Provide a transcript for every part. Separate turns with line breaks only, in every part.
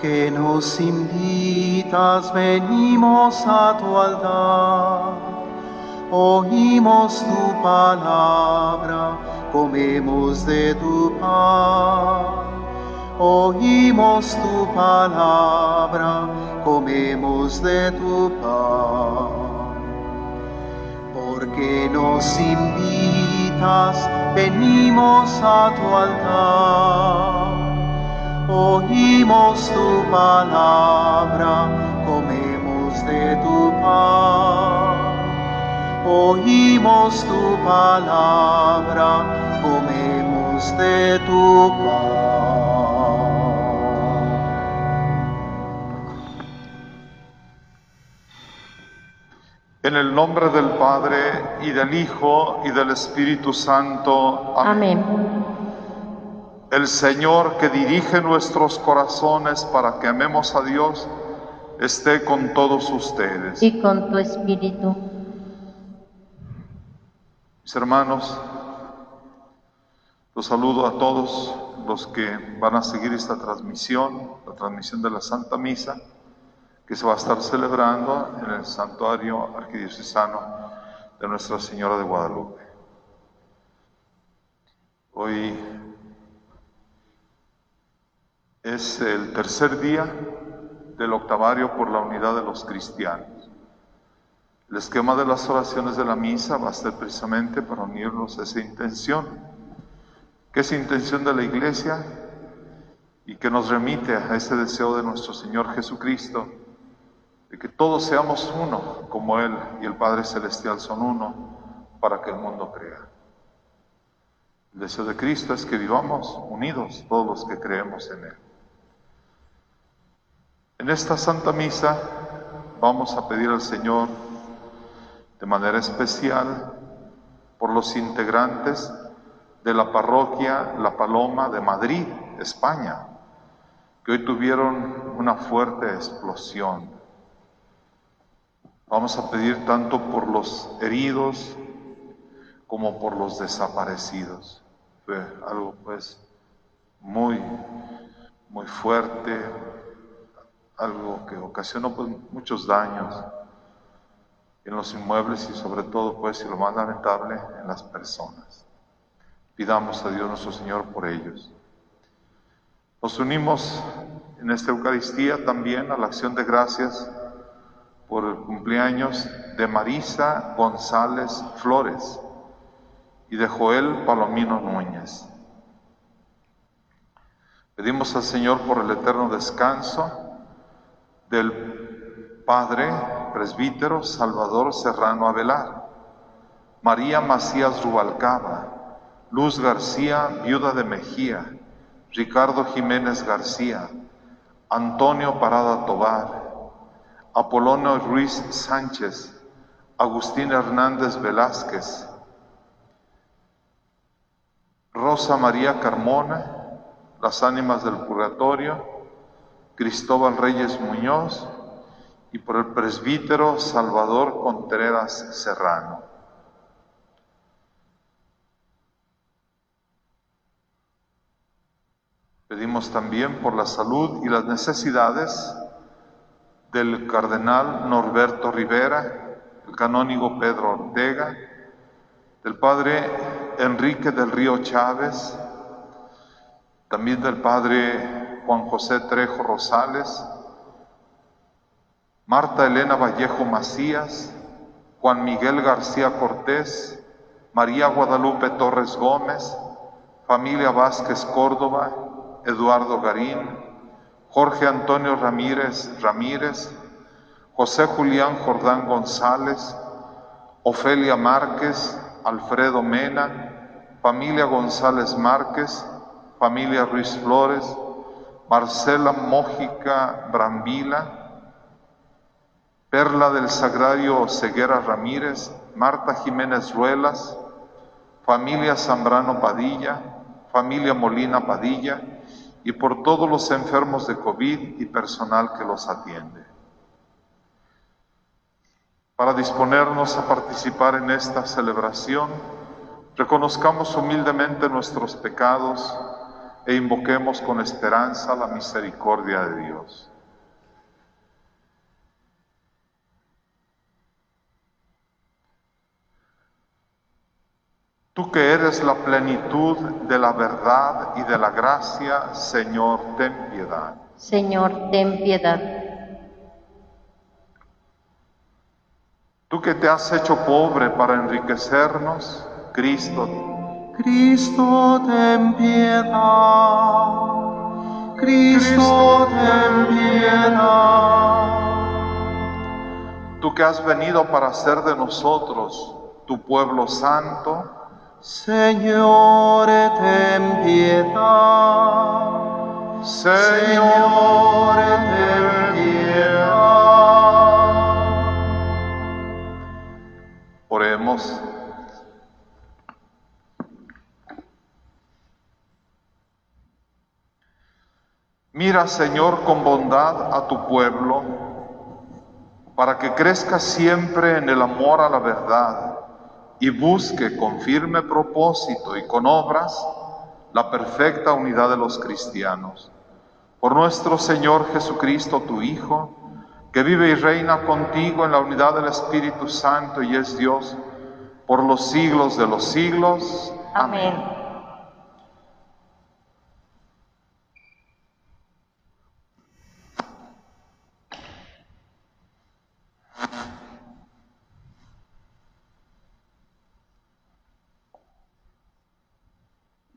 que nos invitas, venimos a tu altar. Oímos tu palabra, comemos de tu pan. Oímos tu palabra, comemos de tu pan. Porque nos invitas, venimos a tu altar oímos tu palabra, comemos de tu pan. Oímos tu palabra, comemos de tu pan.
En el nombre del Padre y del Hijo y del Espíritu Santo.
Amén.
El Señor que dirige nuestros corazones para que amemos a Dios esté con todos ustedes.
Y con tu espíritu.
Mis hermanos, los saludo a todos los que van a seguir esta transmisión, la transmisión de la Santa Misa, que se va a estar celebrando en el santuario arquidiocesano de Nuestra Señora de Guadalupe. Hoy es el tercer día del octavario por la unidad de los cristianos. El esquema de las oraciones de la misa va a ser precisamente para unirnos a esa intención, que es intención de la Iglesia y que nos remite a ese deseo de nuestro Señor Jesucristo, de que todos seamos uno, como Él y el Padre Celestial son uno, para que el mundo crea. El deseo de Cristo es que vivamos unidos todos los que creemos en Él. En esta Santa Misa vamos a pedir al Señor de manera especial por los integrantes de la parroquia La Paloma de Madrid, España, que hoy tuvieron una fuerte explosión. Vamos a pedir tanto por los heridos como por los desaparecidos. Fue algo pues muy, muy fuerte, algo que ocasionó pues, muchos daños en los inmuebles y sobre todo, pues, y lo más lamentable, en las personas. Pidamos a Dios nuestro Señor por ellos. Nos unimos en esta Eucaristía también a la acción de gracias por el cumpleaños de Marisa González Flores y de Joel Palomino Núñez. Pedimos al Señor por el eterno descanso del Padre Presbítero Salvador Serrano Avelar, María Macías Rubalcaba, Luz García, viuda de Mejía, Ricardo Jiménez García, Antonio Parada Tobar, Apolonio Ruiz Sánchez, Agustín Hernández Velázquez, Rosa María Carmona, las ánimas del purgatorio, Cristóbal Reyes Muñoz y por el presbítero Salvador Contreras Serrano. Pedimos también por la salud y las necesidades del cardenal Norberto Rivera, el canónigo Pedro Ortega, del padre Enrique del Río Chávez, también del padre Juan José Trejo Rosales, Marta Elena Vallejo Macías, Juan Miguel García Cortés, María Guadalupe Torres Gómez, familia Vázquez Córdoba, Eduardo Garín, Jorge Antonio Ramírez Ramírez, José Julián Jordán González, Ofelia Márquez, Alfredo Mena, familia González Márquez, familia Ruiz Flores, Marcela Mójica Brambila, Perla del Sagrario Ceguera Ramírez, Marta Jiménez Ruelas, familia Zambrano Padilla, familia Molina Padilla y por todos los enfermos de COVID y personal que los atiende. Para disponernos a participar en esta celebración, reconozcamos humildemente nuestros pecados e invoquemos con esperanza la misericordia de Dios. Tú que eres la plenitud de la verdad y de la gracia, Señor, ten piedad.
Señor, ten piedad.
Tú que te has hecho pobre para enriquecernos, Cristo,
Cristo, ten piedad. Cristo, ten piedad.
tú que has venido para hacer de nosotros tu pueblo santo,
Señor, ten piedad.
Señor,
ten piedad.
Oremos. Mira, Señor, con bondad a tu pueblo, para que crezca siempre en el amor a la verdad y busque con firme propósito y con obras la perfecta unidad de los cristianos. Por nuestro Señor Jesucristo, tu Hijo, que vive y reina contigo en la unidad del Espíritu Santo y es Dios por los siglos de los siglos.
Amén.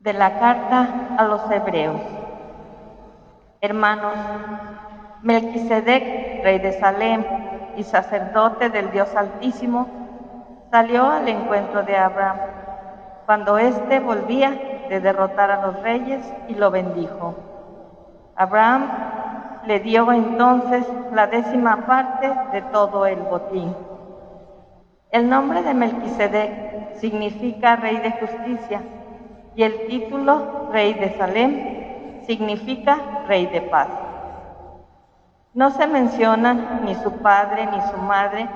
De la carta a los hebreos. Hermanos, Melquisedec, rey de Salem y sacerdote del Dios Altísimo, salió al encuentro de Abraham cuando éste volvía de derrotar a los reyes y lo bendijo. Abraham le dio entonces la décima parte de todo el botín. El nombre de Melquisedec significa rey de justicia y el título rey de Salem significa rey de paz. No se mencionan ni su padre ni su madre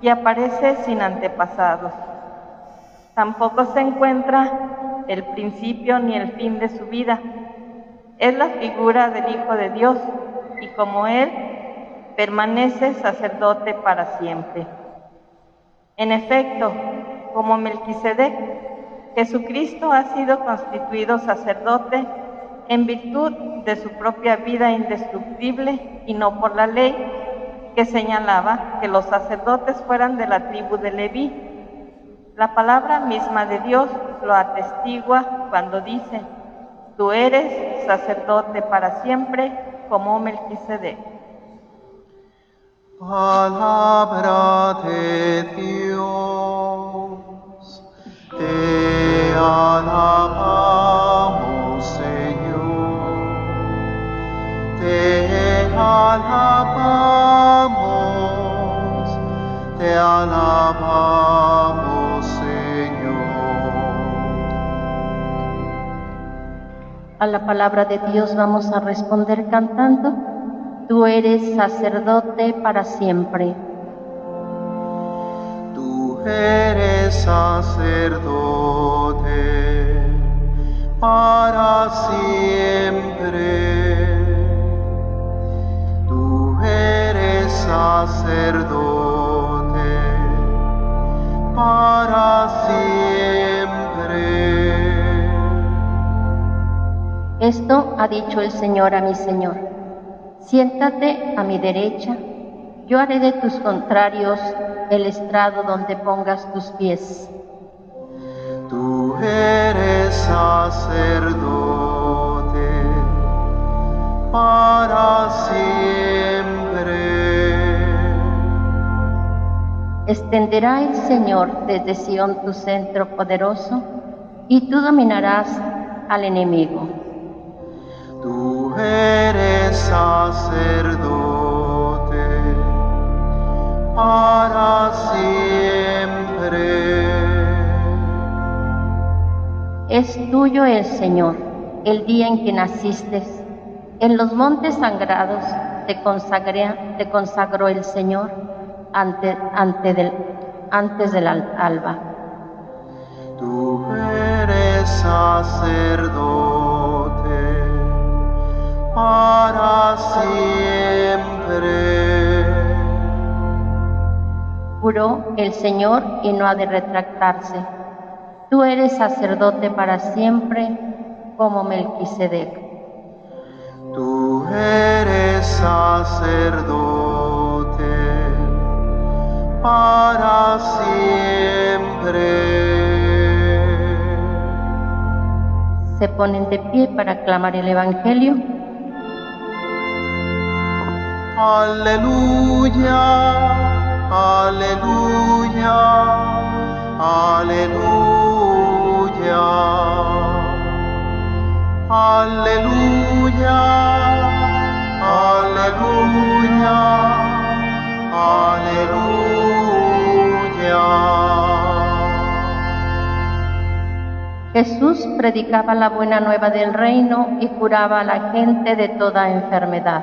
y aparece sin antepasados. Tampoco se encuentra el principio ni el fin de su vida. Es la figura del Hijo de Dios y como Él permanece sacerdote para siempre. En efecto, como Melquisedec, Jesucristo ha sido constituido sacerdote en virtud de su propia vida indestructible y no por la ley que señalaba que los sacerdotes fueran de la tribu de Leví. La palabra misma de Dios lo atestigua cuando dice, tú eres sacerdote para siempre como Melquisedec.
Palabra de Dios,
A la palabra de Dios vamos a responder cantando, tú eres sacerdote para siempre.
Tú eres sacerdote para siempre. Tú eres sacerdote para siempre.
Esto ha dicho el Señor a mi Señor. Siéntate a mi derecha, yo haré de tus contrarios el estrado donde pongas tus pies.
Tú eres sacerdote para siempre.
Extenderá el Señor desde Sión tu centro poderoso, y tú dominarás al enemigo.
Tú eres sacerdote para siempre.
Es tuyo el Señor, el día en que naciste. En los montes sagrados te, consagré- te consagró el Señor ante, ante del- antes del al- alba.
Tú eres sacerdote para siempre.
Juró el Señor y no ha de retractarse. Tú eres sacerdote para siempre, como Melquisedec.
Tú eres sacerdote para siempre.
Se ponen de pie para aclamar el Evangelio.
Aleluya, aleluya, aleluya. Aleluya, aleluya, aleluya.
Jesús predicaba la buena nueva del reino y curaba a la gente de toda enfermedad.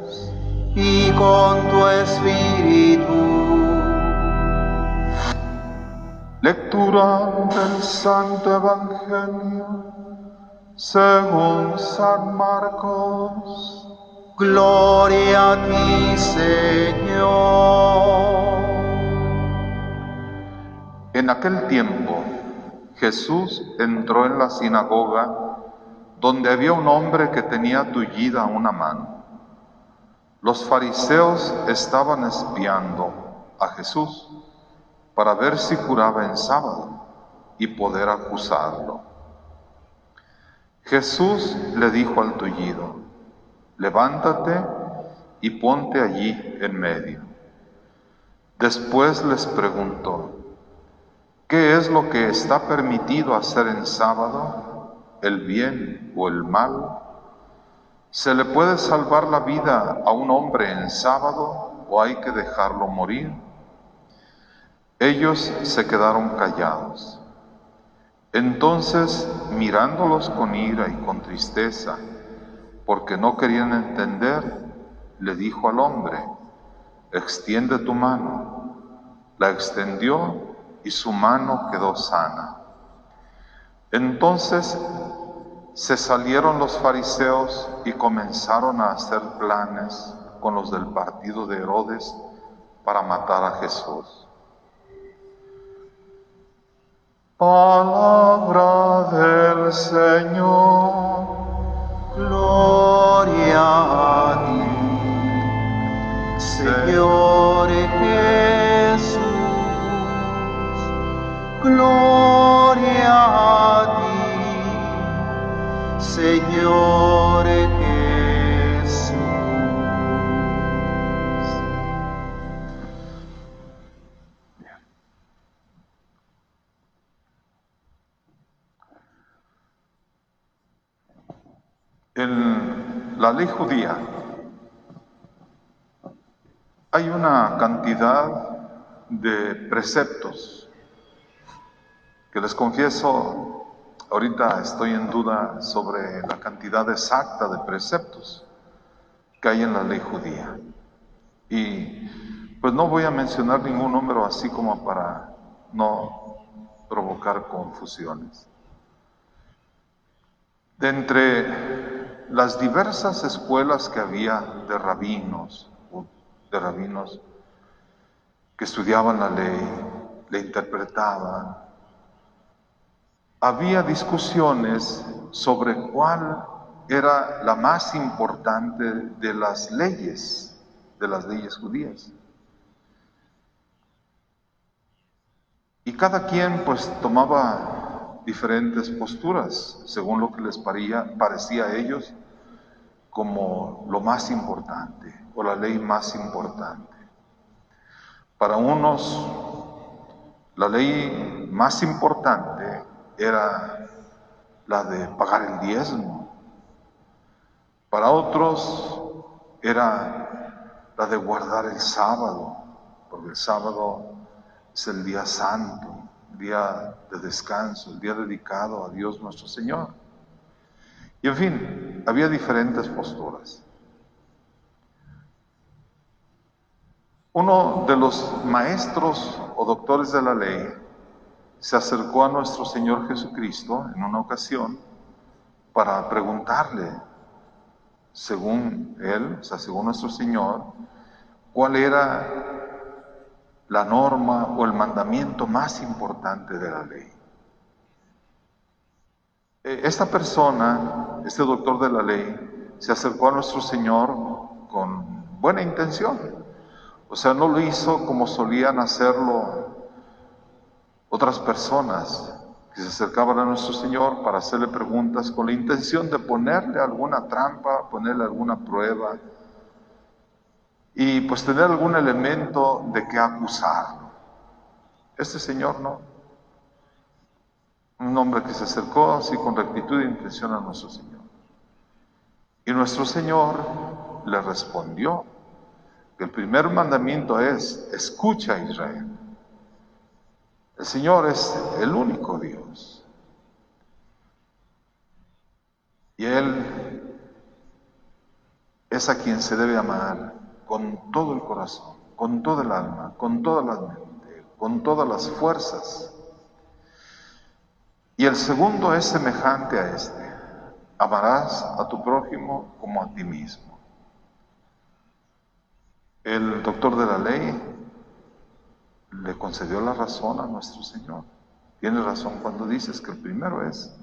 Y con tu espíritu.
Lectura del Santo Evangelio según San Marcos.
Gloria a ti, Señor.
En aquel tiempo Jesús entró en la sinagoga donde había un hombre que tenía tullida una mano. Los fariseos estaban espiando a Jesús para ver si curaba en sábado y poder acusarlo. Jesús le dijo al tullido, levántate y ponte allí en medio. Después les preguntó, ¿qué es lo que está permitido hacer en sábado, el bien o el mal? ¿Se le puede salvar la vida a un hombre en sábado o hay que dejarlo morir? Ellos se quedaron callados. Entonces, mirándolos con ira y con tristeza, porque no querían entender, le dijo al hombre, extiende tu mano. La extendió y su mano quedó sana. Entonces se salieron los fariseos y comenzaron a hacer planes con los del partido de Herodes para matar a Jesús. Palabra del Señor.
Gloria a ti, Señor Jesús. Gloria Señor.
En la ley judía hay una cantidad de preceptos que les confieso, ahorita estoy en duda sobre la cantidad exacta de preceptos que hay en la ley judía. Y pues no voy a mencionar ningún número así como para no provocar confusiones. De entre las diversas escuelas que había de rabinos, de rabinos que estudiaban la ley, le interpretaban, había discusiones sobre cuál era la más importante de las leyes, de las leyes judías. Y cada quien pues tomaba diferentes posturas según lo que les parecía a ellos como lo más importante o la ley más importante. Para unos, la ley más importante era la de pagar el diezmo. Para otros era la de guardar el sábado, porque el sábado es el día santo, el día de descanso, el día dedicado a Dios nuestro Señor. Y en fin, había diferentes posturas. Uno de los maestros o doctores de la ley se acercó a nuestro Señor Jesucristo en una ocasión para preguntarle, según él, o sea, según nuestro Señor, cuál era la norma o el mandamiento más importante de la ley. Eh, esta persona, este doctor de la ley, se acercó a nuestro Señor con buena intención. O sea, no lo hizo como solían hacerlo otras personas que se acercaban a nuestro Señor para hacerle preguntas con la intención de ponerle alguna trampa, ponerle alguna prueba y pues tener algún elemento de que acusarlo. Este Señor no. Un hombre que se acercó así con rectitud e intención a nuestro Señor. Y nuestro Señor le respondió que el primer mandamiento es, escucha Israel. El Señor es el único Dios. Y Él es a quien se debe amar con todo el corazón, con todo el alma, con toda la mente, con todas las fuerzas. Y el segundo es semejante a este. Amarás a tu prójimo como a ti mismo. El doctor de la ley le concedió la razón a nuestro Señor. Tiene razón cuando dices que el primero es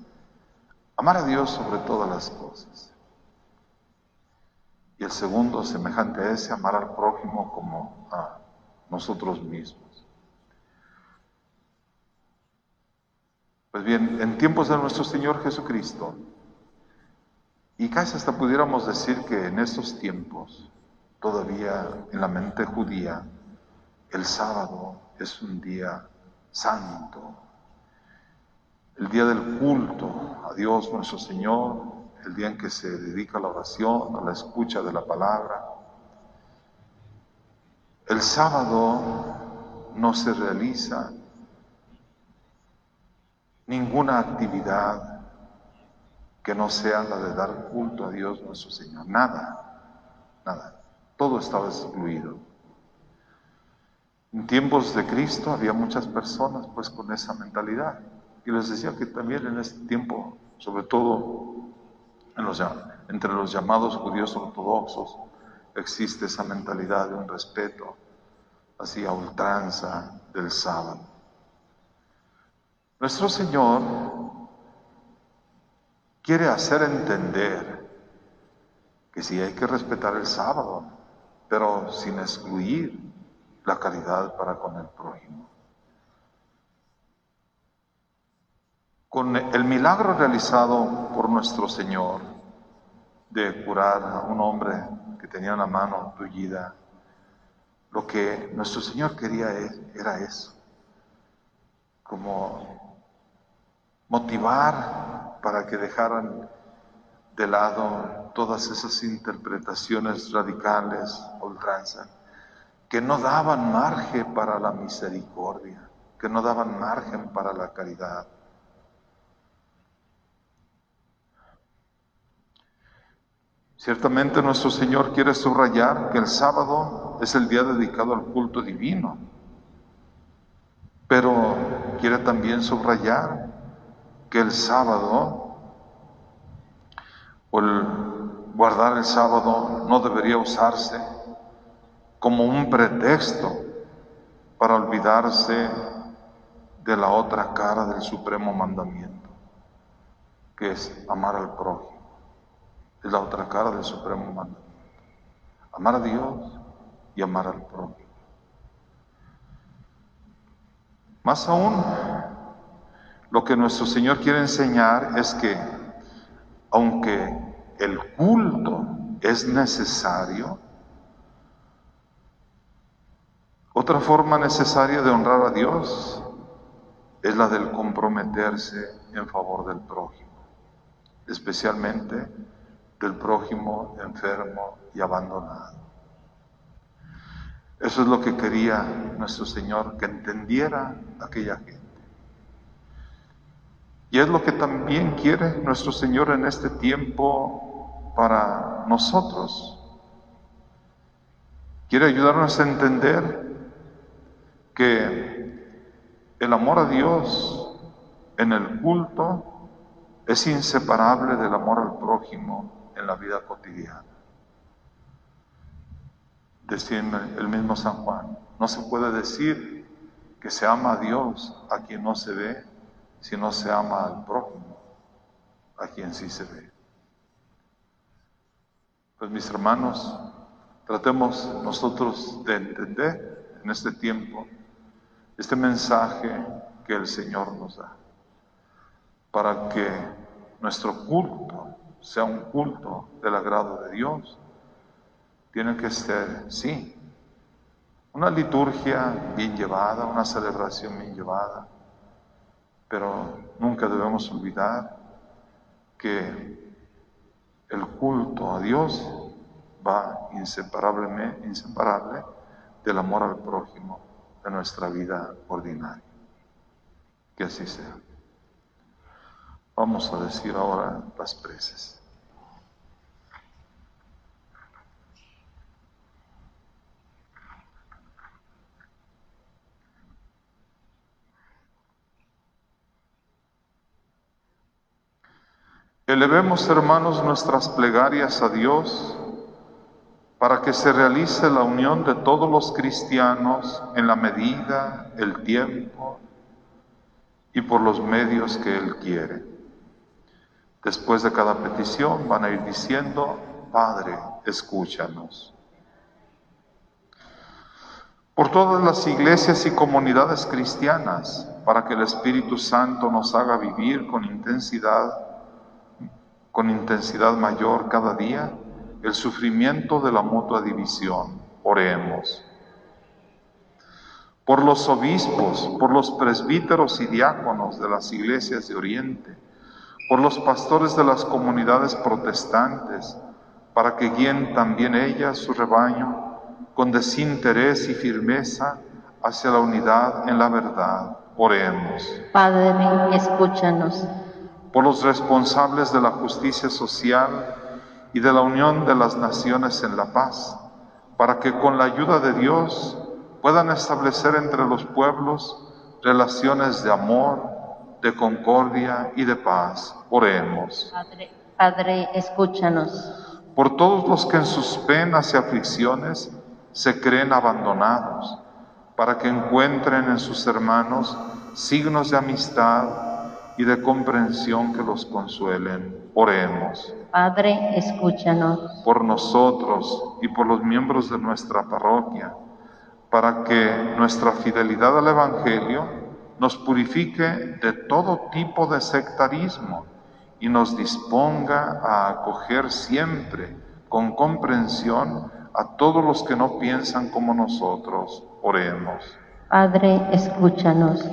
amar a Dios sobre todas las cosas. Y el segundo, semejante a ese, amar al prójimo como a nosotros mismos. Pues bien, en tiempos de nuestro Señor Jesucristo, y casi hasta pudiéramos decir que en estos tiempos, todavía en la mente judía, el sábado es un día santo, el día del culto a Dios nuestro Señor, el día en que se dedica a la oración, a la escucha de la palabra. El sábado no se realiza ninguna actividad que no sea la de dar culto a Dios nuestro Señor. Nada, nada. Todo estaba excluido. En tiempos de Cristo había muchas personas pues con esa mentalidad. Y les decía que también en este tiempo, sobre todo en los, entre los llamados judíos ortodoxos, existe esa mentalidad de un respeto hacia ultranza del sábado. Nuestro Señor quiere hacer entender que sí hay que respetar el sábado, pero sin excluir la caridad para con el prójimo. Con el milagro realizado por nuestro Señor de curar a un hombre que tenía una mano tullida, lo que nuestro Señor quería era eso, como motivar para que dejaran de lado todas esas interpretaciones radicales, ultranza, que no daban margen para la misericordia, que no daban margen para la caridad. Ciertamente nuestro Señor quiere subrayar que el sábado es el día dedicado al culto divino, pero quiere también subrayar que el sábado o el guardar el sábado no debería usarse como un pretexto para olvidarse de la otra cara del supremo mandamiento, que es amar al prójimo. Es la otra cara del supremo mandamiento. Amar a Dios y amar al prójimo. Más aún, lo que nuestro Señor quiere enseñar es que aunque el culto es necesario, Otra forma necesaria de honrar a Dios es la del comprometerse en favor del prójimo, especialmente del prójimo enfermo y abandonado. Eso es lo que quería nuestro Señor, que entendiera aquella gente. Y es lo que también quiere nuestro Señor en este tiempo para nosotros. Quiere ayudarnos a entender que el amor a Dios en el culto es inseparable del amor al prójimo en la vida cotidiana. Decía el mismo San Juan, no se puede decir que se ama a Dios a quien no se ve, si no se ama al prójimo a quien sí se ve. Pues mis hermanos, tratemos nosotros de entender en este tiempo este mensaje que el Señor nos da, para que nuestro culto sea un culto del agrado de Dios. Tiene que ser, sí, una liturgia bien llevada, una celebración bien llevada, pero nunca debemos olvidar que el culto a Dios va inseparablemente, inseparable del amor al prójimo de nuestra vida ordinaria. Que así sea. Vamos a decir ahora las preces. Elevemos, hermanos, nuestras plegarias a Dios para que se realice la unión de todos los cristianos en la medida, el tiempo y por los medios que Él quiere. Después de cada petición van a ir diciendo, Padre, escúchanos. Por todas las iglesias y comunidades cristianas, para que el Espíritu Santo nos haga vivir con intensidad con intensidad mayor cada día el sufrimiento de la mutua división. Oremos. Por los obispos, por los presbíteros y diáconos de las iglesias de Oriente, por los pastores de las comunidades protestantes, para que guíen también ellas su rebaño con desinterés y firmeza hacia la unidad en la verdad. Oremos.
Padre, escúchanos
por los responsables de la justicia social y de la unión de las naciones en la paz, para que con la ayuda de Dios puedan establecer entre los pueblos relaciones de amor, de concordia y de paz. Oremos.
Padre, Padre, escúchanos.
Por todos los que en sus penas y aflicciones se creen abandonados, para que encuentren en sus hermanos signos de amistad y de comprensión que los consuelen. Oremos.
Padre, escúchanos.
Por nosotros y por los miembros de nuestra parroquia, para que nuestra fidelidad al Evangelio nos purifique de todo tipo de sectarismo y nos disponga a acoger siempre con comprensión a todos los que no piensan como nosotros. Oremos.
Padre, escúchanos.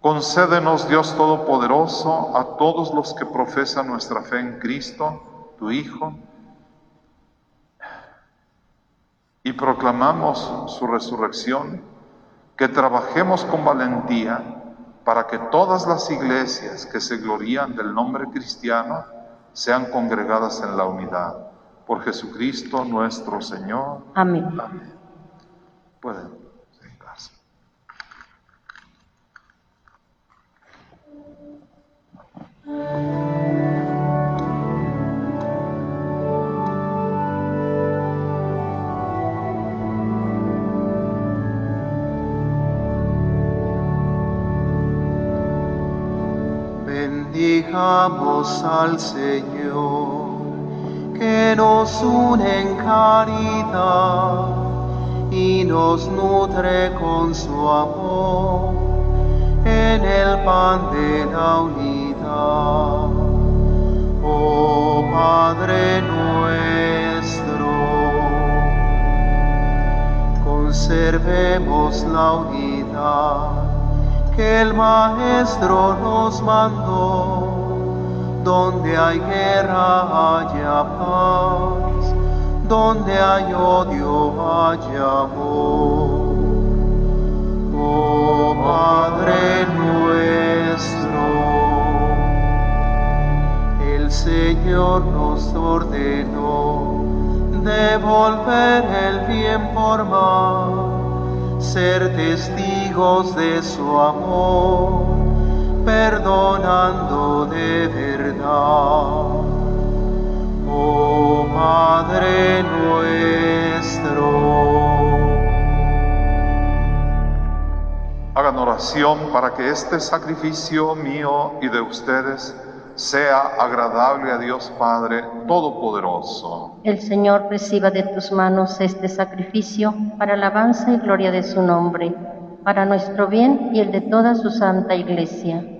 Concédenos, Dios Todopoderoso, a todos los que profesan nuestra fe en Cristo, tu Hijo, y proclamamos su resurrección, que trabajemos con valentía para que todas las iglesias que se glorían del nombre cristiano sean congregadas en la unidad. Por Jesucristo nuestro Señor.
Amén.
Amén. Pueden.
Al Señor, que nos une en caridad y nos nutre con su amor en el pan de la unidad. Oh Padre nuestro, conservemos la unidad que el Maestro nos mandó Donde hay guerra haya paz, donde hay odio haya amor. Oh Padre nuestro, el Señor nos ordenó devolver el bien por mal, ser testigos de su amor, perdonando de Oh
para que este sacrificio mío y de ustedes sea agradable a Dios Padre Todopoderoso.
El Señor reciba de tus manos este sacrificio para alabanza y gloria de su nombre, para nuestro bien y el de toda su santa iglesia.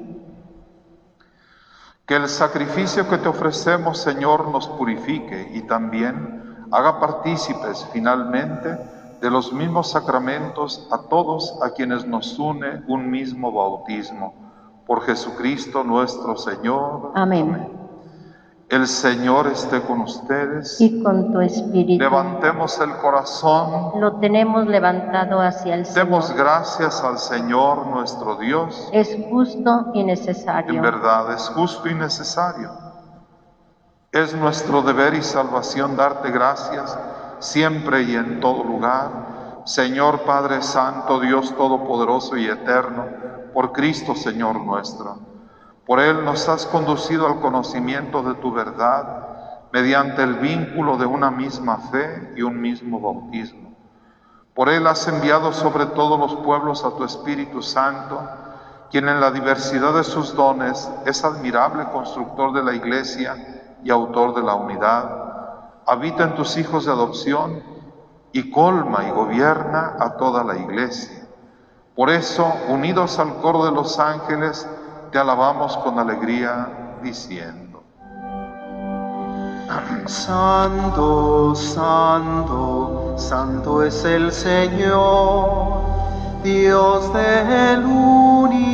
Que el sacrificio que te ofrecemos, Señor, nos purifique y también haga partícipes finalmente de los mismos sacramentos a todos a quienes nos une un mismo bautismo. Por Jesucristo nuestro Señor.
Amén.
El Señor esté con ustedes.
Y con tu espíritu.
Levantemos el corazón.
Lo tenemos levantado hacia el Señor.
Demos gracias al Señor nuestro Dios.
Es justo y necesario.
En verdad es justo y necesario. Es nuestro deber y salvación darte gracias siempre y en todo lugar. Señor Padre Santo, Dios Todopoderoso y Eterno, por Cristo Señor nuestro. Por Él nos has conducido al conocimiento de tu verdad mediante el vínculo de una misma fe y un mismo bautismo. Por Él has enviado sobre todos los pueblos a tu Espíritu Santo, quien en la diversidad de sus dones es admirable constructor de la Iglesia y autor de la unidad. Habita en tus hijos de adopción y colma y gobierna a toda la Iglesia. Por eso, unidos al coro de los ángeles, te alabamos con alegría, diciendo.
Santo, santo, santo es el Señor, Dios del universo.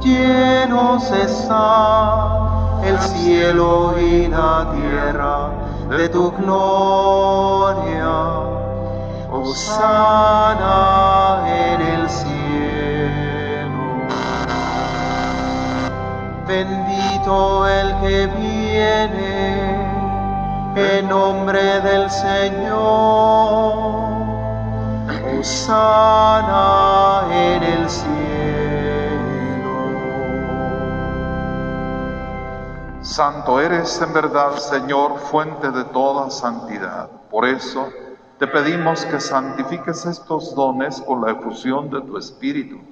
Llenos está el cielo y la tierra de tu gloria. Osana en el cielo. Bendito el que viene en nombre del Señor. Osana en el cielo.
Santo eres en verdad, Señor, fuente de toda santidad. Por eso te pedimos que santifiques estos dones con la efusión de tu Espíritu,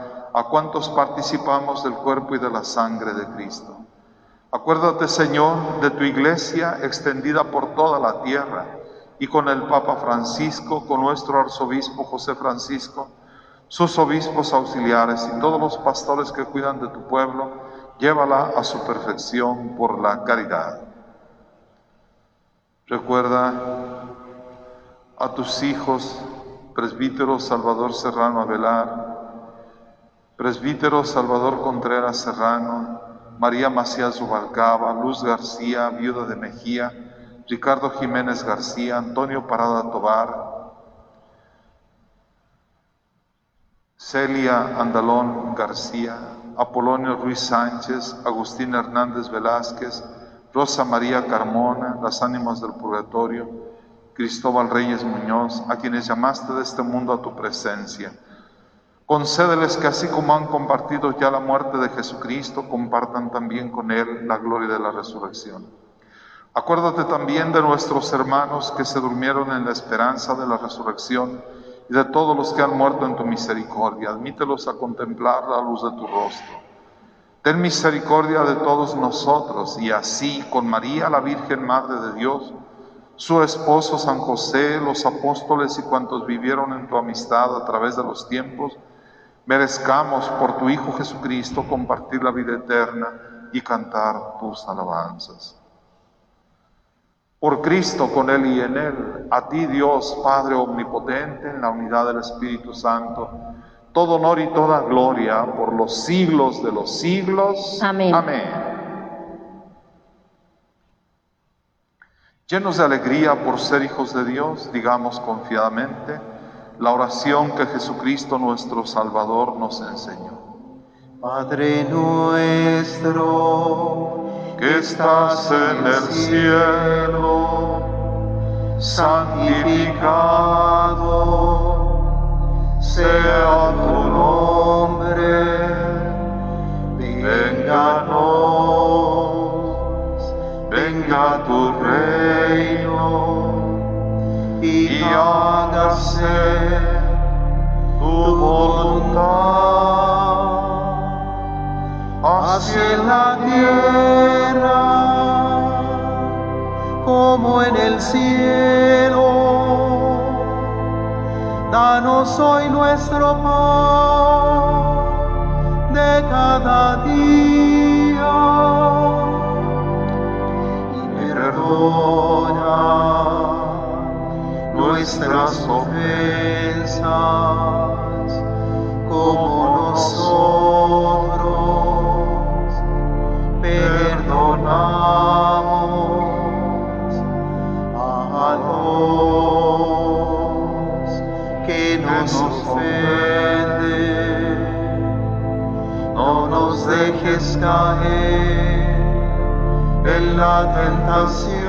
a cuantos participamos del cuerpo y de la sangre de Cristo. Acuérdate, Señor, de tu iglesia extendida por toda la tierra y con el Papa Francisco, con nuestro arzobispo José Francisco, sus obispos auxiliares y todos los pastores que cuidan de tu pueblo, llévala a su perfección por la caridad. Recuerda a tus hijos, presbítero Salvador Serrano Avelar, presbítero Salvador Contreras Serrano, María Macías Rubalcaba, Luz García, viuda de Mejía, Ricardo Jiménez García, Antonio Parada Tobar, Celia Andalón García, Apolonio Ruiz Sánchez, Agustín Hernández Velázquez, Rosa María Carmona, las ánimas del purgatorio, Cristóbal Reyes Muñoz, a quienes llamaste de este mundo a tu presencia. Concédeles que así como han compartido ya la muerte de Jesucristo, compartan también con Él la gloria de la resurrección. Acuérdate también de nuestros hermanos que se durmieron en la esperanza de la resurrección y de todos los que han muerto en tu misericordia. Admítelos a contemplar la luz de tu rostro. Ten misericordia de todos nosotros y así con María, la Virgen Madre de Dios, su esposo San José, los apóstoles y cuantos vivieron en tu amistad a través de los tiempos, merezcamos por tu Hijo Jesucristo compartir la vida eterna y cantar tus alabanzas. Por Cristo, con Él y en Él, a ti Dios, Padre Omnipotente, en la unidad del Espíritu Santo, todo honor y toda gloria por los siglos de los siglos.
Amén.
Amén. Llenos de alegría por ser hijos de Dios, digamos confiadamente la oración que Jesucristo nuestro Salvador nos enseñó.
Padre nuestro,
que estás en el cielo,
santificado sea tu nombre, venga a nos, venga tu reino, y hágase tu voluntad, así en la tierra como en el cielo. Danos hoy nuestro pan de cada día y perdona nuestras ofensas como nosotros perdonamos a los que nos ofenden. No nos dejes caer en la tentación.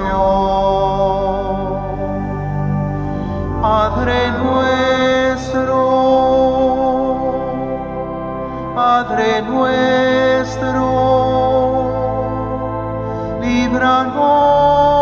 Padre nuestro, Padre nuestro, líbranos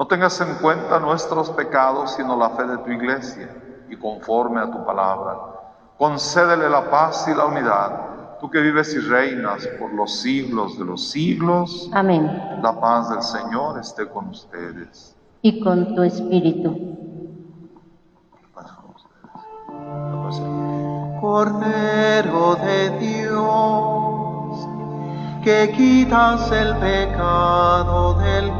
No tengas en cuenta nuestros pecados, sino la fe de tu iglesia, y conforme a tu palabra. Concédele la paz y la unidad, tú que vives y reinas por los siglos de los siglos.
Amén.
La paz del Señor esté con ustedes.
Y con tu espíritu.
Paz con ustedes. La paz del-
Cordero de Dios, que quitas el pecado del mundo,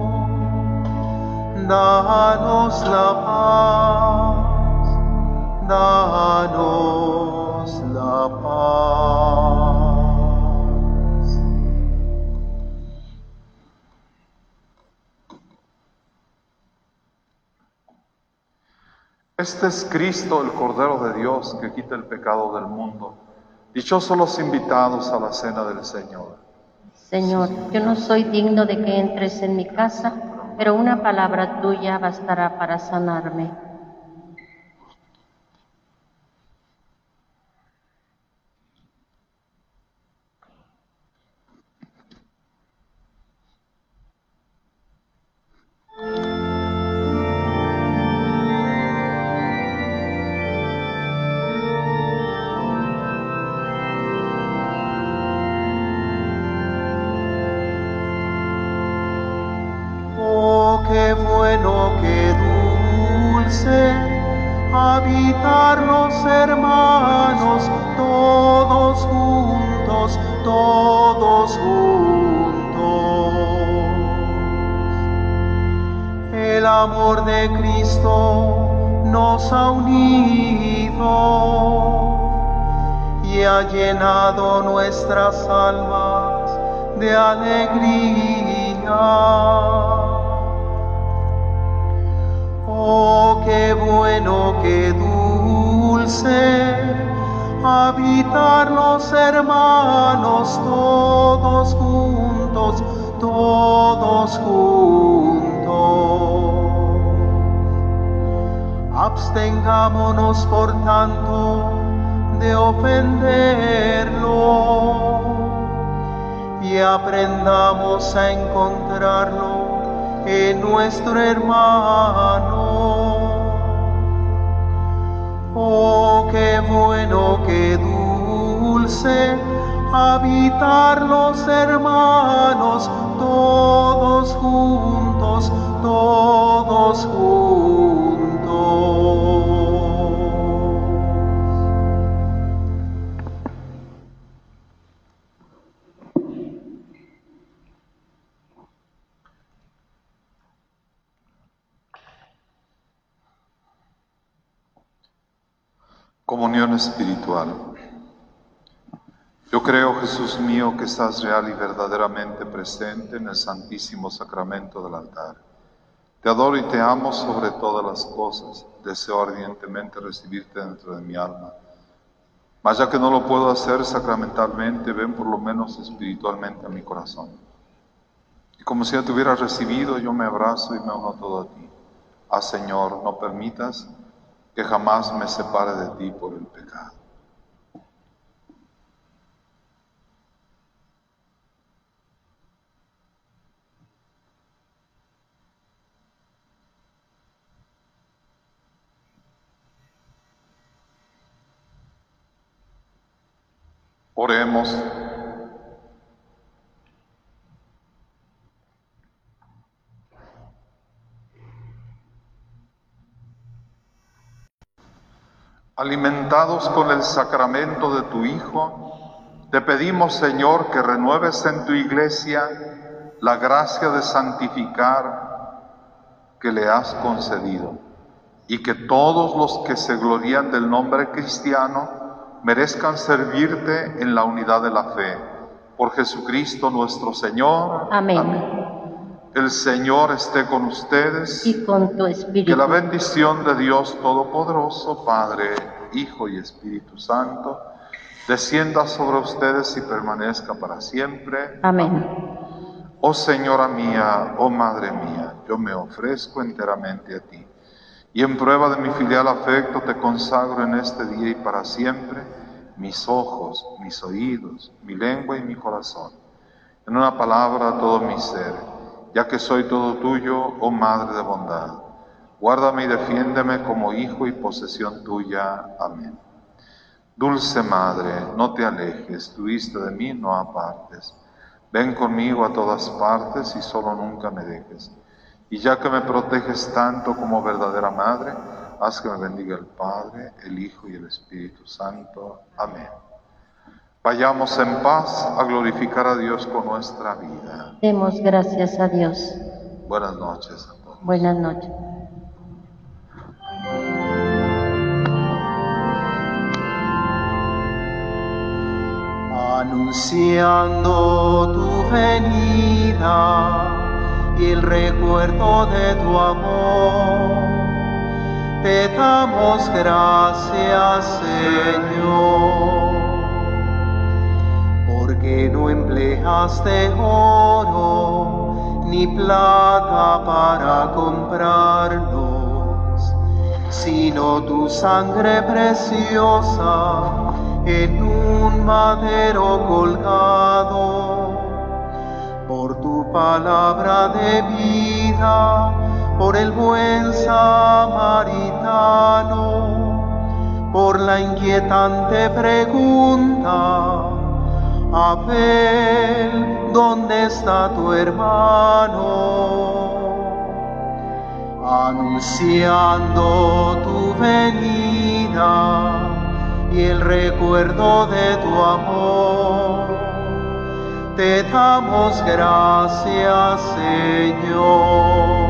danos la paz, danos la paz.
Este es Cristo, el Cordero de Dios, que quita el pecado del mundo. Dichosos los invitados a la cena del Señor.
Señor, yo no soy digno de que entres en mi casa, pero una palabra tuya bastará para sanarme.
Llenado nuestras almas de alegría. Oh, qué bueno, qué dulce habitar los hermanos todos juntos, todos juntos. Abstengámonos por tanto de ofenderlo y aprendamos a encontrarlo en nuestro hermano. Oh, qué bueno, qué dulce habitar los hermanos todos juntos, todos juntos.
Comunión espiritual. Yo creo, Jesús mío, que estás real y verdaderamente presente en el santísimo sacramento del altar. Te adoro y te amo sobre todas las cosas. Deseo ardientemente recibirte dentro de mi alma. Mas ya que no lo puedo hacer sacramentalmente, ven por lo menos espiritualmente a mi corazón. Y como si ya te hubiera recibido, yo me abrazo y me uno todo a ti. Ah, Señor, no permitas que jamás me separe de ti por el pecado. Oremos. Alimentados con el sacramento de tu Hijo, te pedimos, Señor, que renueves en tu iglesia la gracia de santificar que le has concedido y que todos los que se glorían del nombre cristiano merezcan servirte en la unidad de la fe. Por Jesucristo nuestro Señor.
Amén.
El Señor esté con ustedes.
Y con tu
Que
espíritu.
la bendición de Dios Todopoderoso, Padre, Hijo y Espíritu Santo, descienda sobre ustedes y permanezca para siempre.
Amén.
Oh Señora mía, oh Madre mía, yo me ofrezco enteramente a ti. Y en prueba de mi filial afecto te consagro en este día y para siempre mis ojos, mis oídos, mi lengua y mi corazón. En una palabra todo mi ser, ya que soy todo tuyo, oh Madre de bondad. Guárdame y defiéndeme como hijo y posesión tuya. Amén. Dulce Madre, no te alejes, tu vista de mí no apartes. Ven conmigo a todas partes y solo nunca me dejes. Y ya que me proteges tanto como verdadera madre, haz que me bendiga el Padre, el Hijo y el Espíritu Santo. Amén. Vayamos en paz a glorificar a Dios con nuestra vida.
Demos gracias a Dios.
Buenas noches a todos.
Buenas noches.
Anunciando tu venida y el recuerdo de tu amor, te damos gracias, Señor, porque no empleaste oro ni plata para comprarnos, sino tu sangre preciosa en un madero colgado. Por tu palabra de vida, por el buen samaritano, por la inquietante pregunta, Abel, ¿dónde está tu hermano? Anunciando tu venida y el recuerdo de tu amor te damos gracias, Señor.